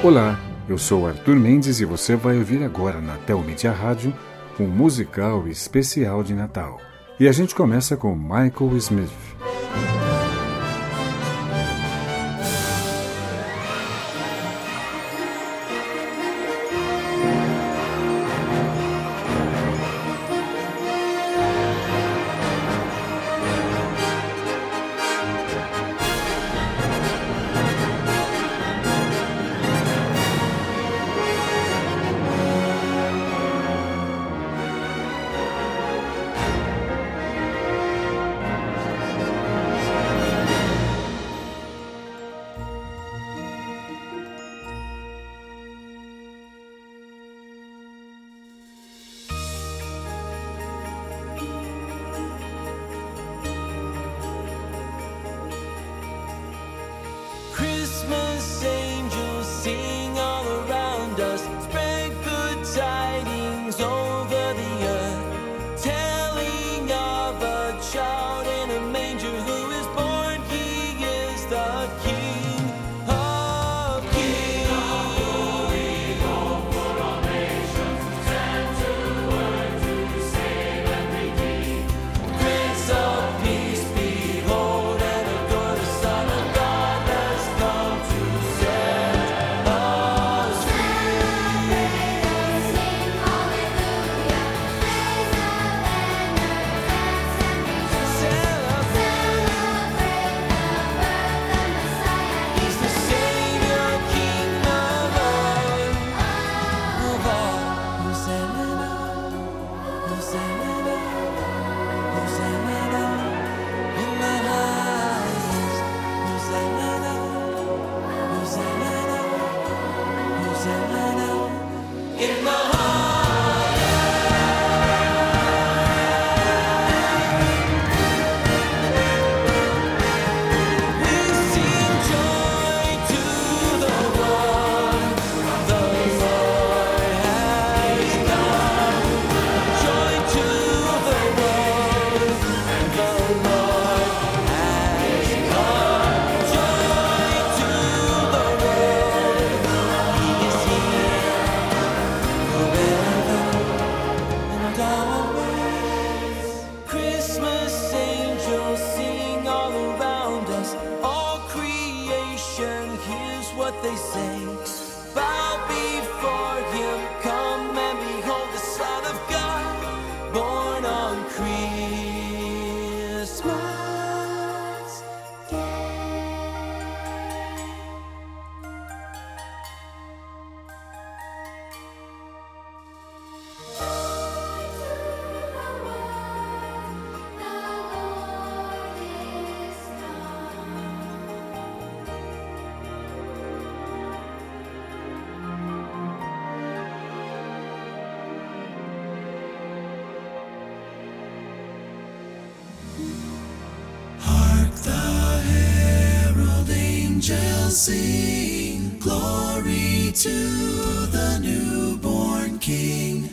Olá, eu sou Arthur Mendes e você vai ouvir agora na Telmídia Rádio um musical especial de Natal. E a gente começa com Michael Smith. To the newborn King.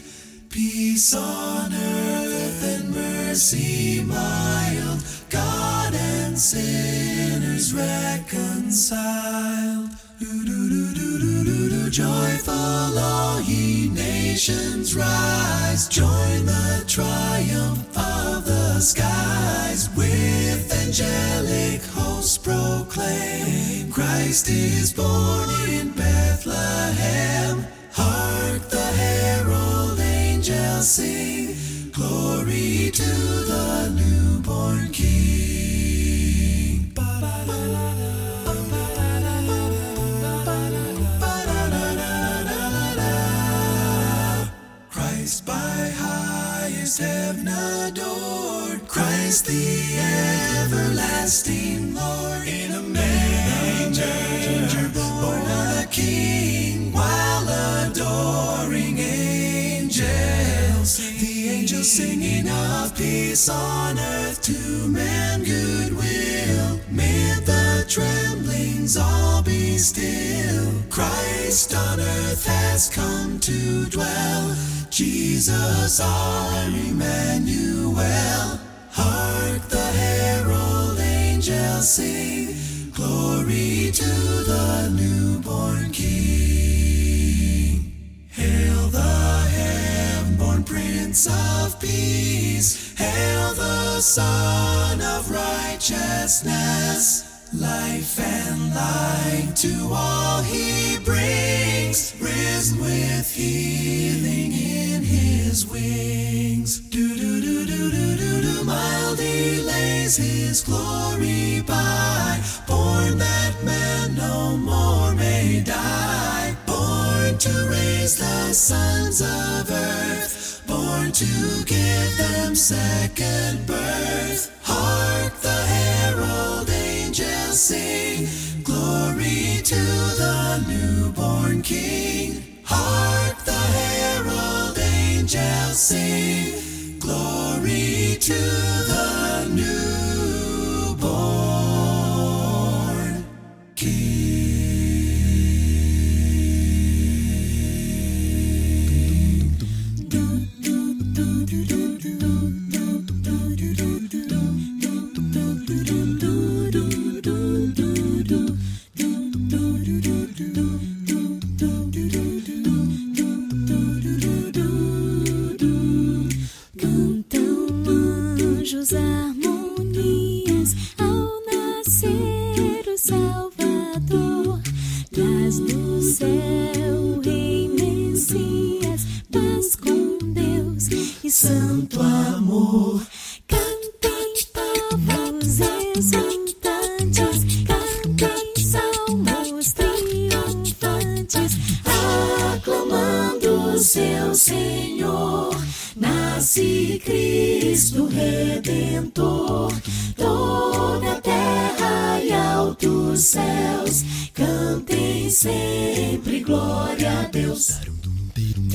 Peace on earth and mercy mild, God and sinners reconciled. Joyful all ye nations rise, join the triumph the skies with angelic hosts proclaim Christ is born in Bethlehem. Hark the herald angels sing, glory to the newborn King. Christ the everlasting Lord, in a manger born a King, while adoring angels, the angels singing of peace on earth to man goodwill, mid the tremblings all be still. Christ on earth has come to dwell. Jesus our Emmanuel. Hark the herald angels sing, glory to the newborn King. Hail the heaven-born Prince of Peace, hail the Son of Righteousness. Life and light to all he brings, risen with healing in his wings. Do lays his glory by, born that man no more may die, born to raise the sons of earth, born to give them second birth. Hark the herald angels sing, glory to the newborn King. Hark the herald angels sing, glory to the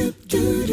Du, du, du,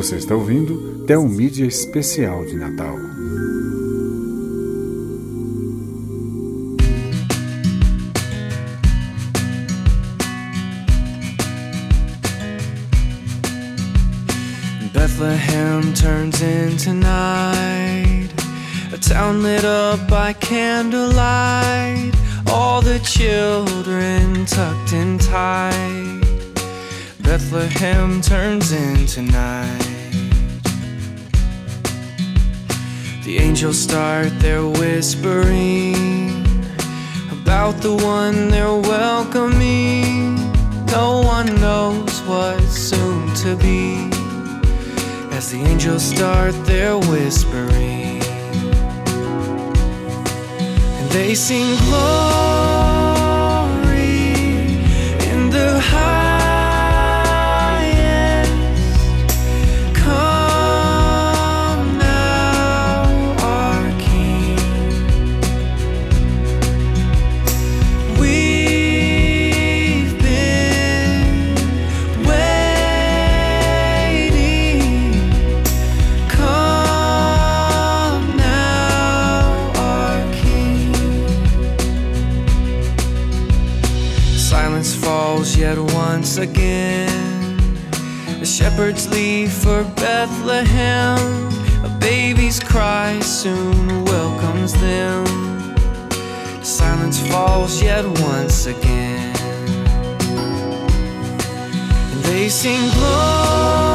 Você está ouvindo Tel Mídia Especial de Natal. Bethlehem turns into night, a town lit up by candlelight, all the children tucked in tight. Bethlehem turns into night. The angels start their whispering about the one they're welcoming. No one knows what's soon to be as the angels start their whispering. And they sing glory Shepherds leave for Bethlehem. A baby's cry soon welcomes them. Silence falls yet once again. And they sing glory.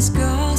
is gone.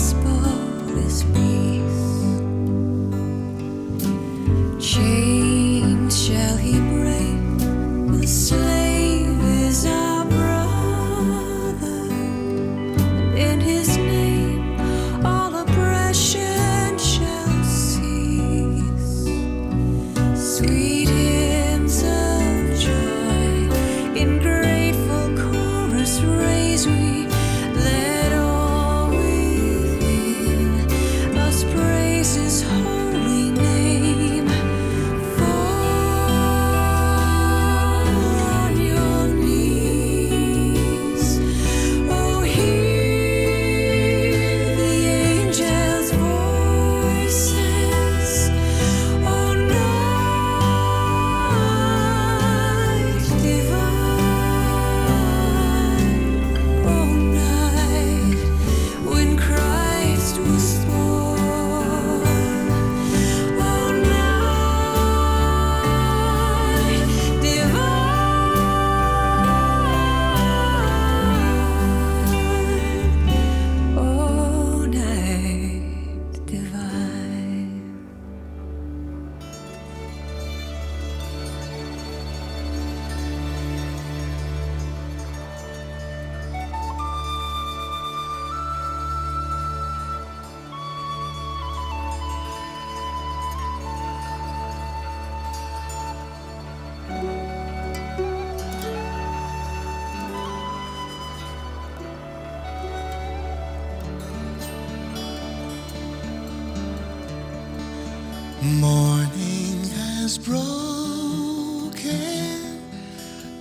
Morning has broken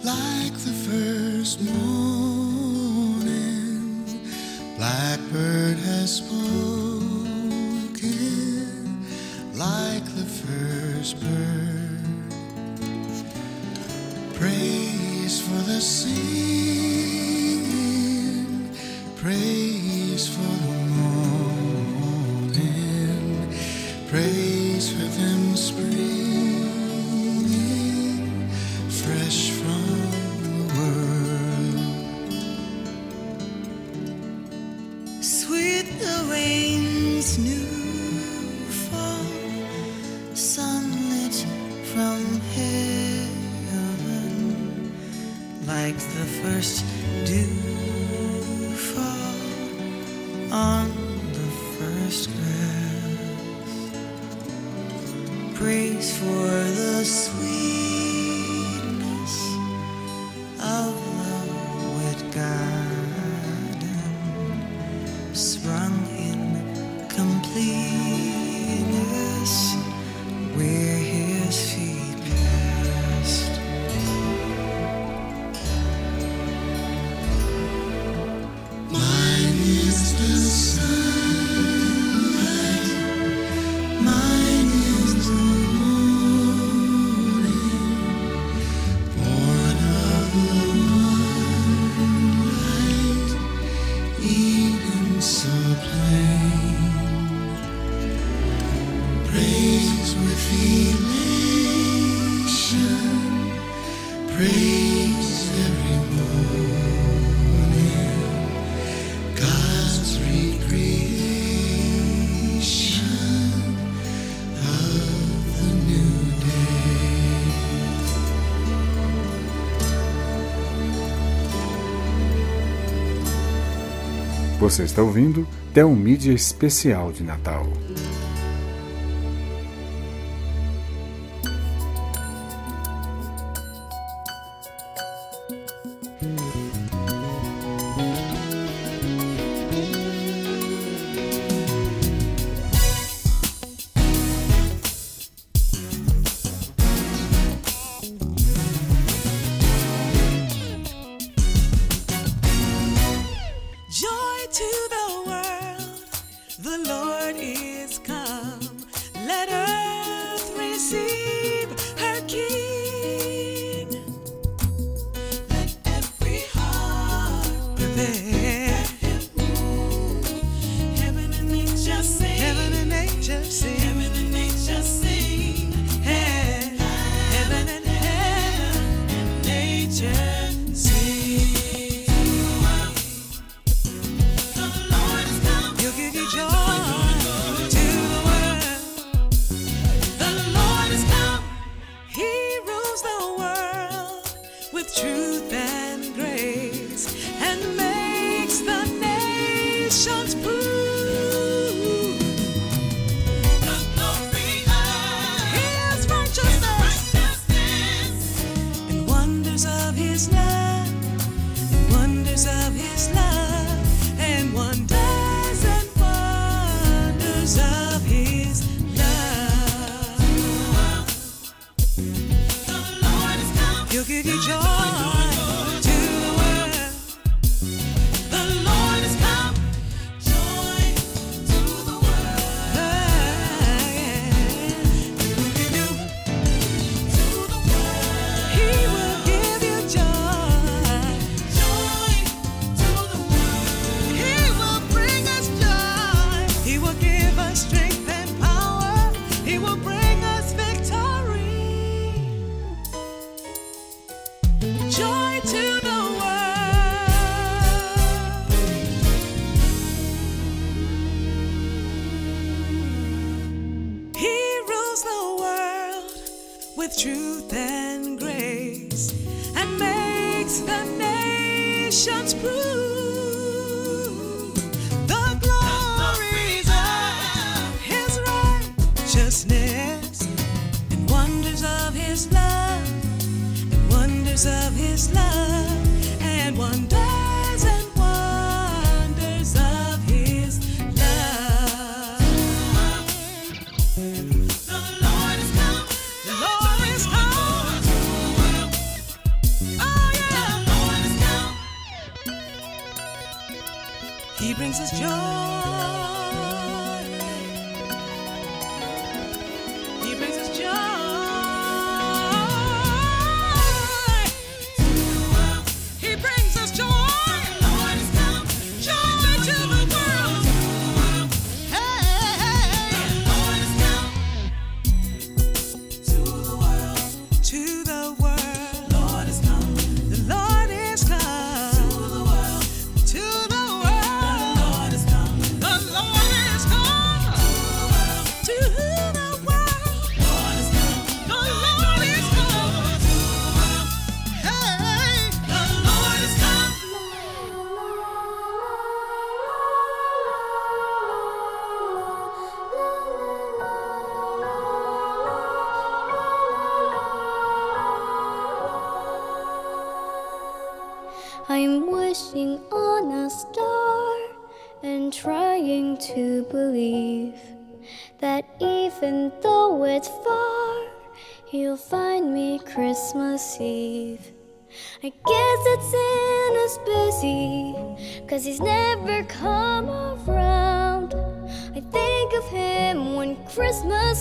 like the first morning. Blackbird has spoken like the first bird. Praise for the sea. Você está ouvindo Tel Mídia Especial de Natal.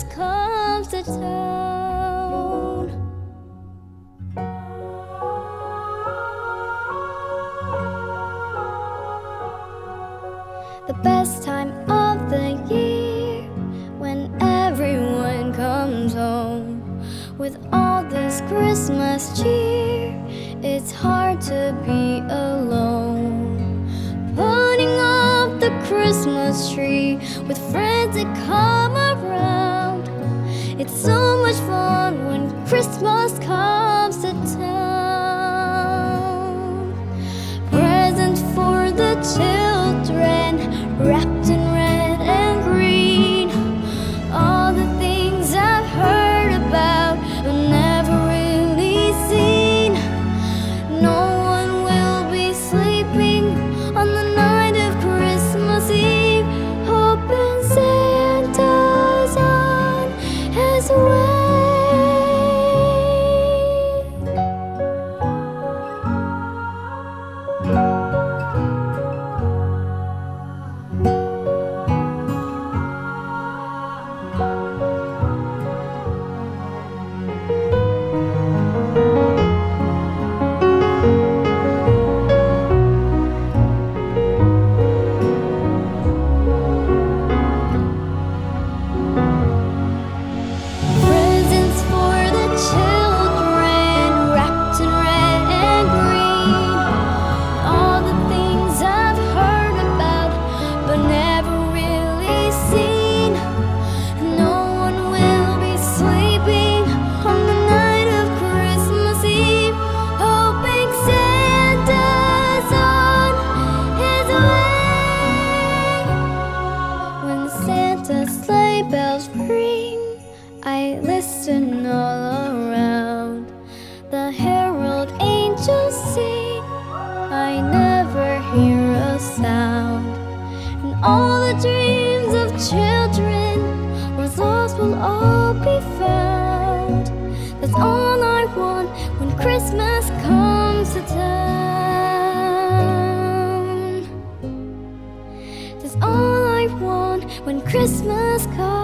Comes to town. The best time of the year when everyone comes home with all this Christmas cheer. It's hard to be alone. Putting up the Christmas tree with friends. Must come. Christmas card.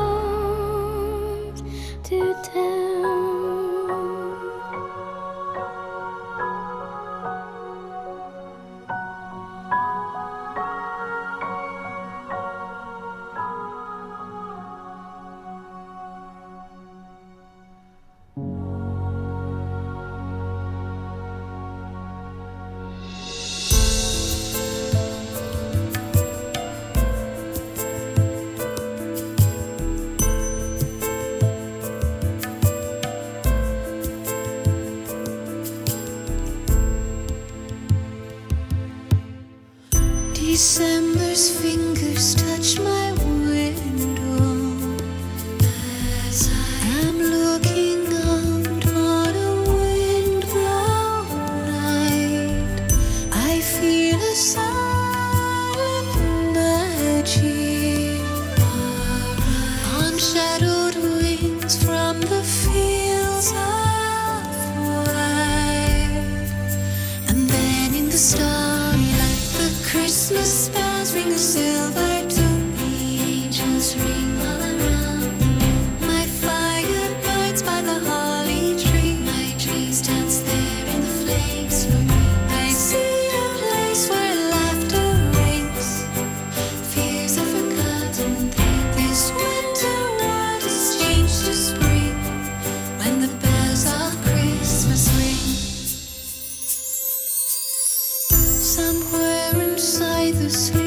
somewhere inside this.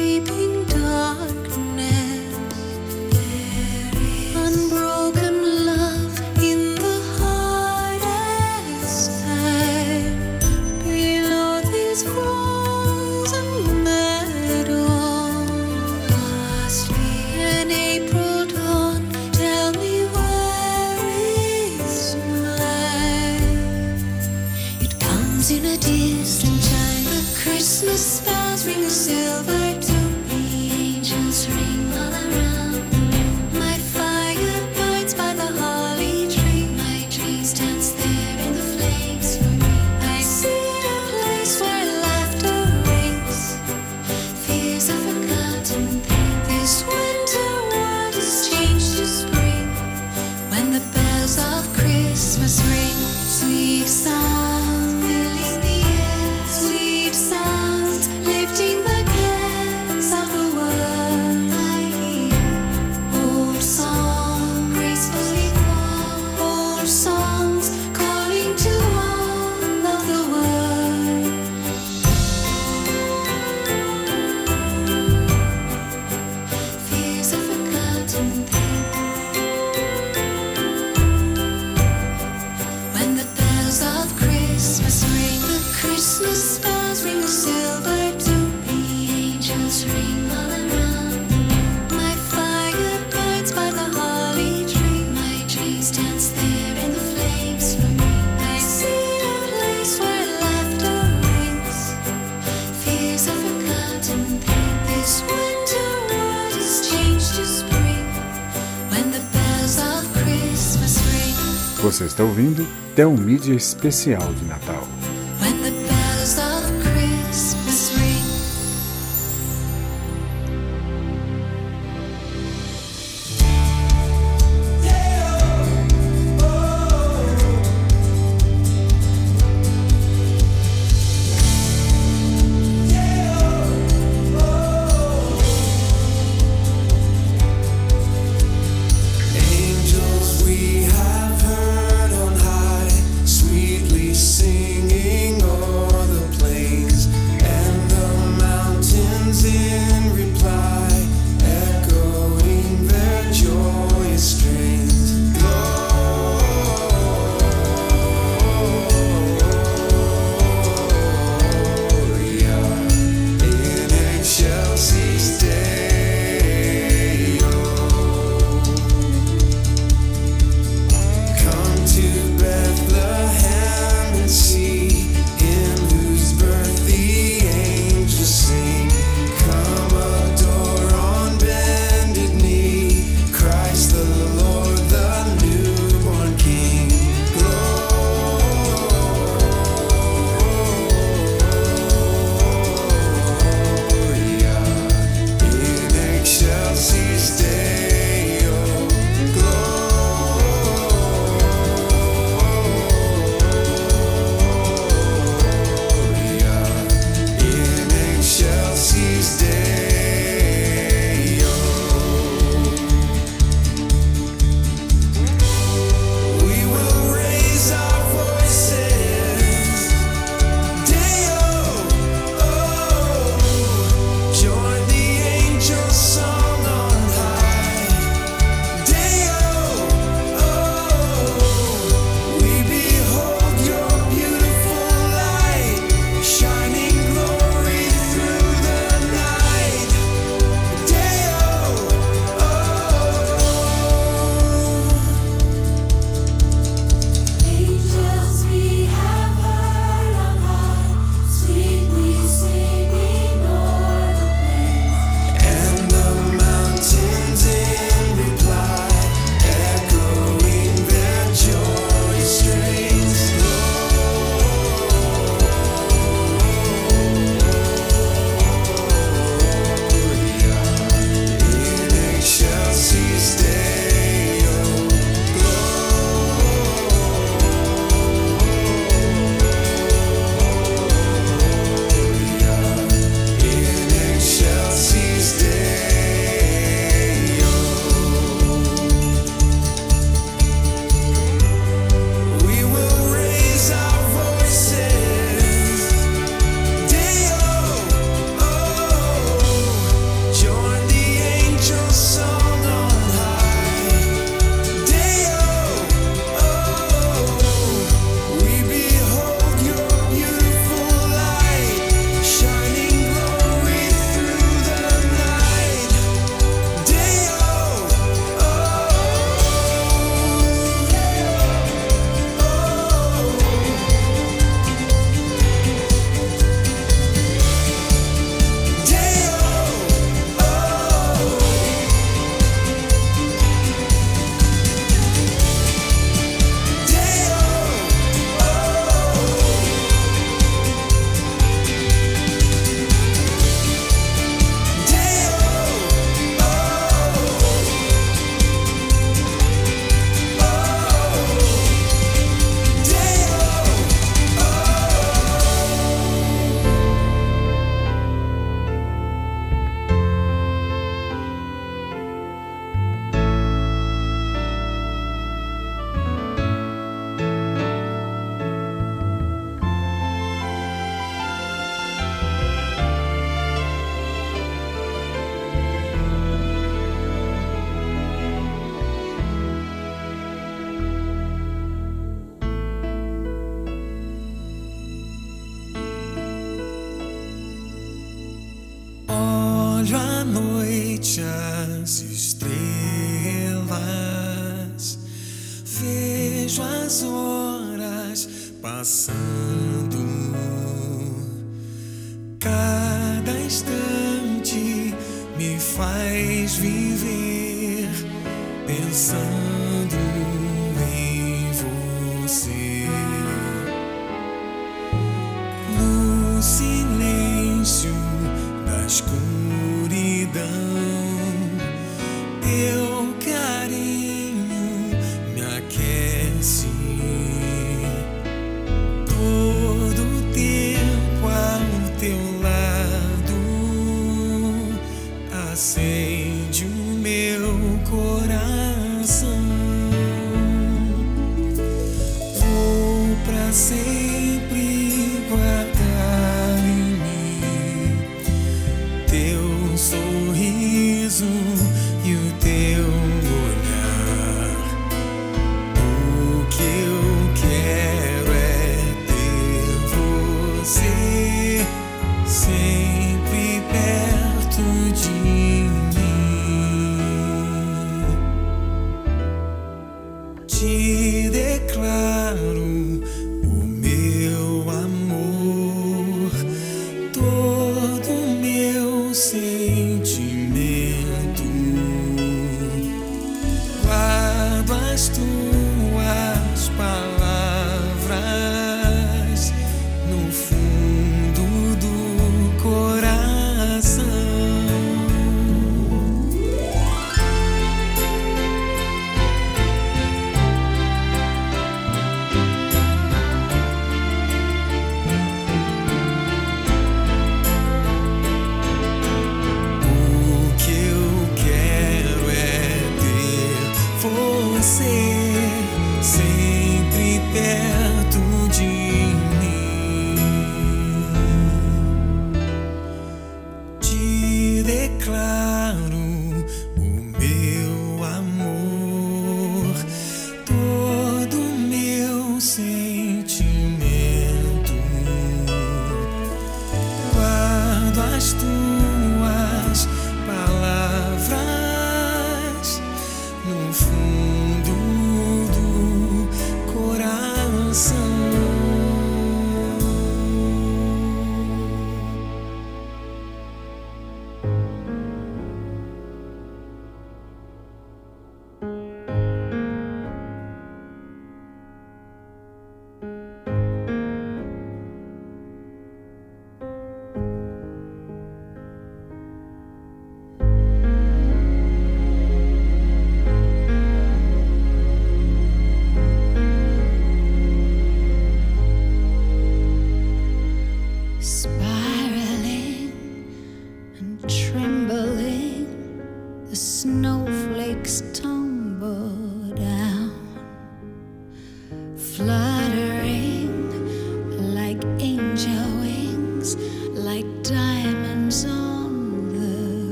Você está ouvindo Tel Mídia Especial de Natal.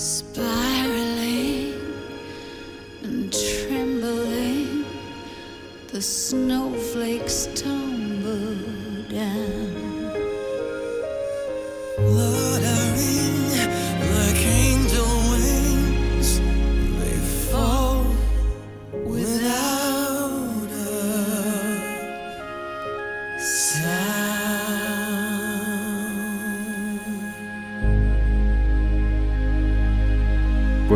spiraling and trembling, the snowflakes tumble down.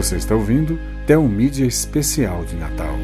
Você está ouvindo Tel Mídia Especial de Natal.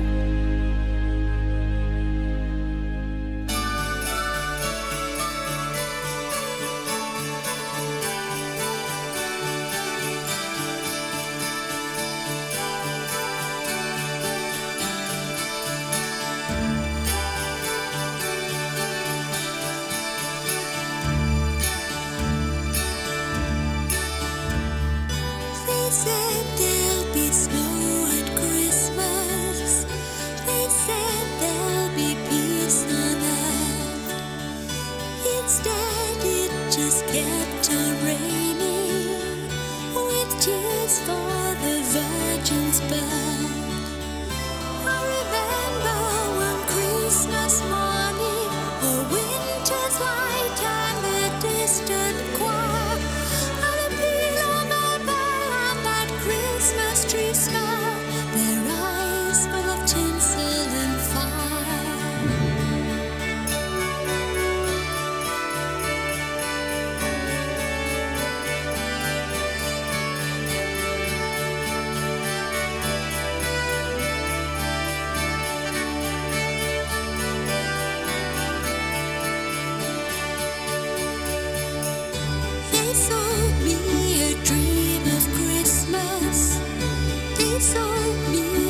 They sold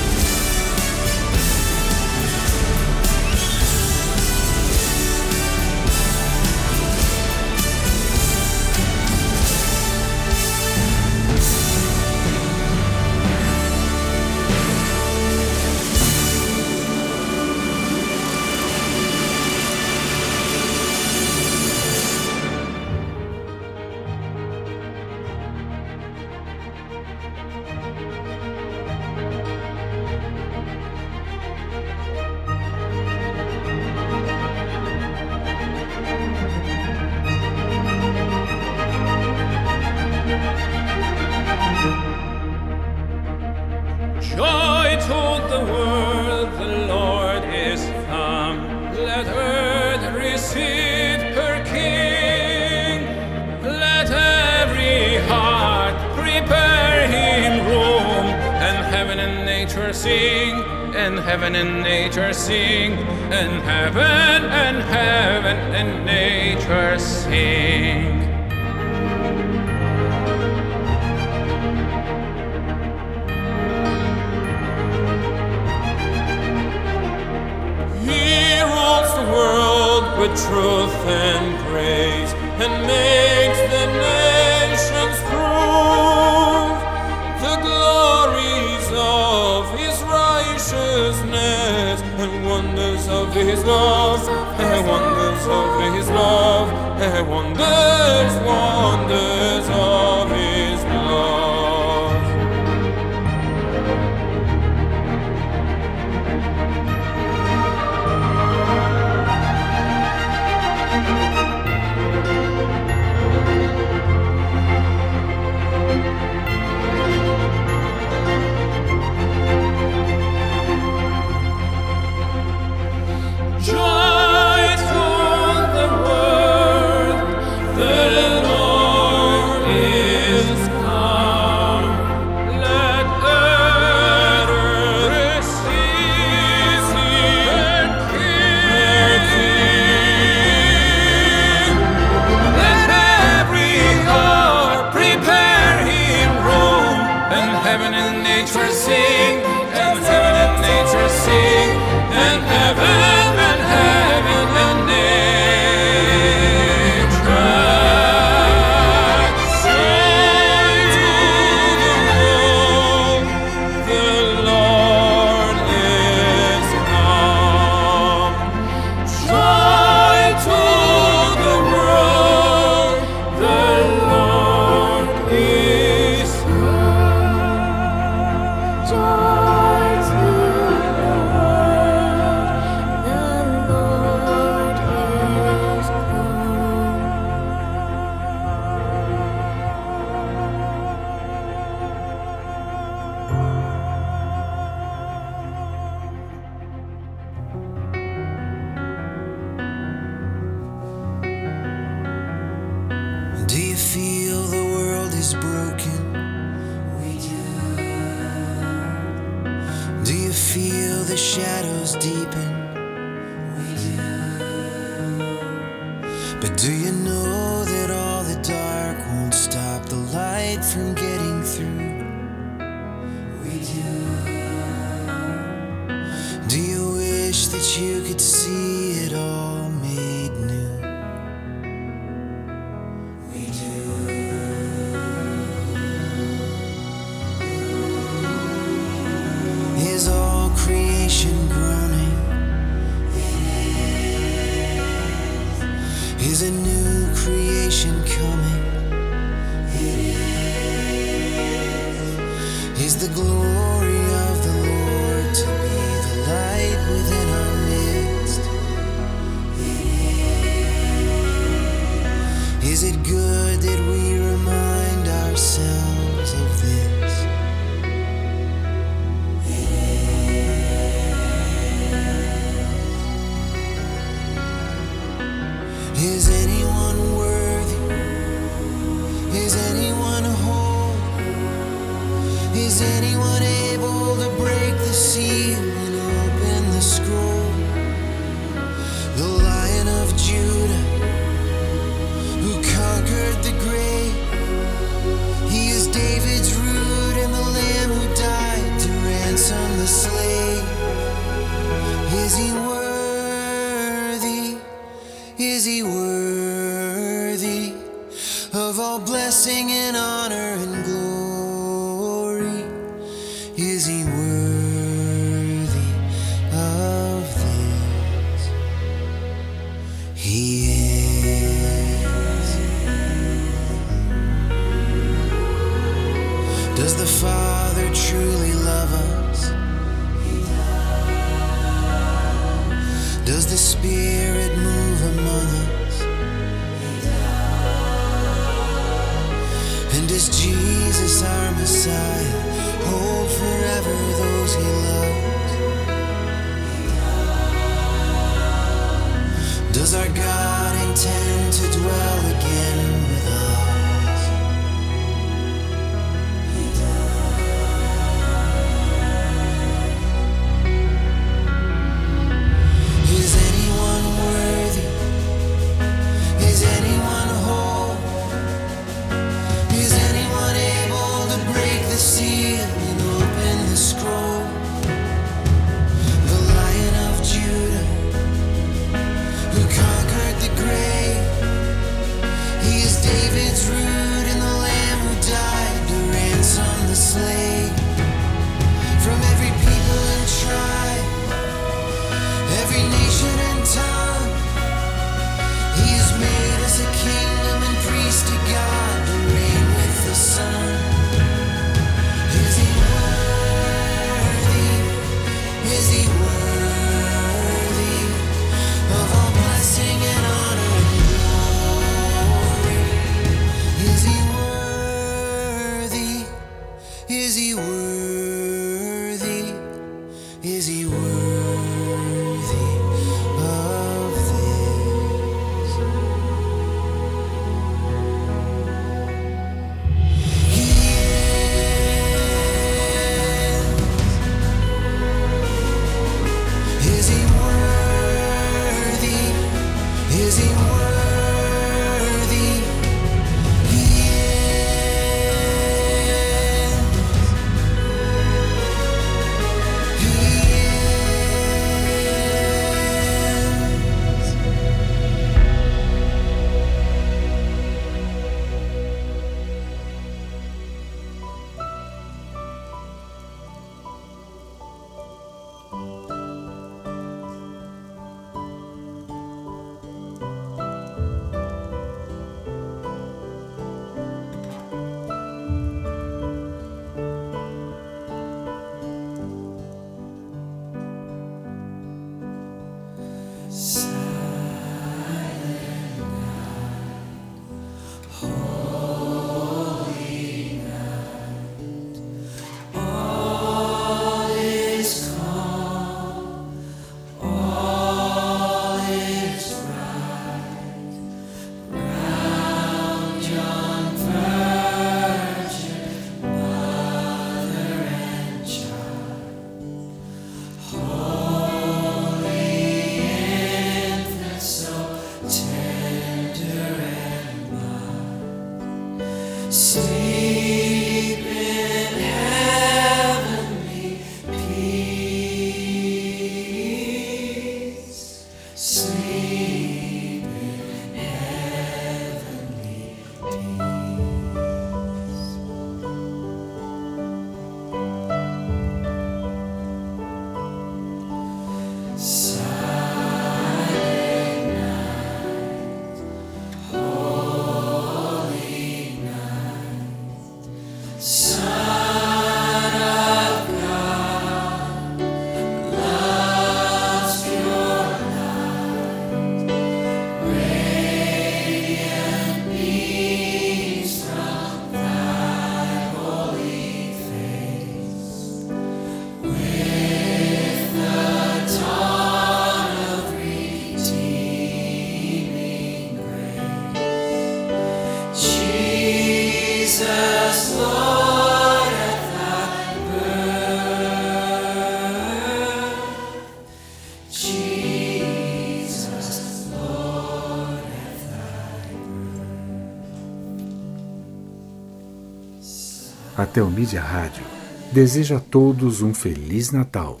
Telmídia Rádio deseja a todos um Feliz Natal,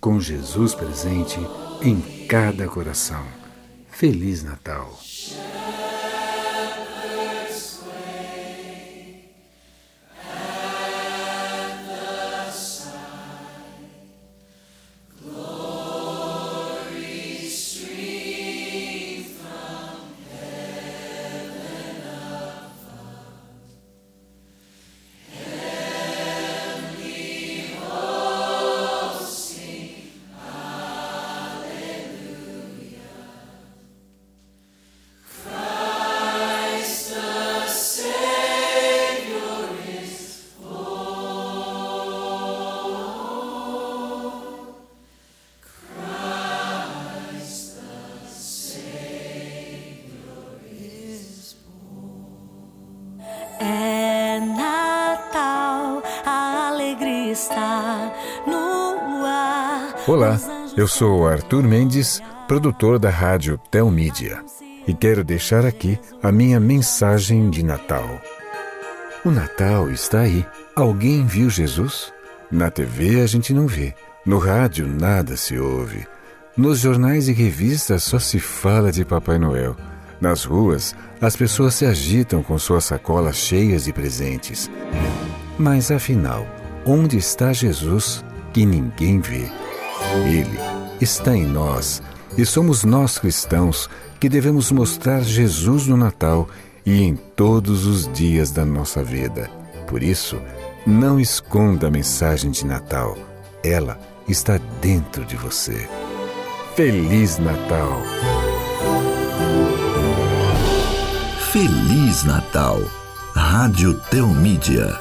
com Jesus presente em cada coração. Feliz Natal! Eu sou Arthur Mendes, produtor da rádio Telmídia, e quero deixar aqui a minha mensagem de Natal. O Natal está aí. Alguém viu Jesus? Na TV a gente não vê, no rádio nada se ouve, nos jornais e revistas só se fala de Papai Noel. Nas ruas, as pessoas se agitam com suas sacolas cheias de presentes. Mas afinal, onde está Jesus que ninguém vê? Ele está em nós e somos nós cristãos que devemos mostrar Jesus no Natal e em todos os dias da nossa vida. Por isso, não esconda a mensagem de Natal. Ela está dentro de você. Feliz Natal! Feliz Natal. Rádio Telmídia.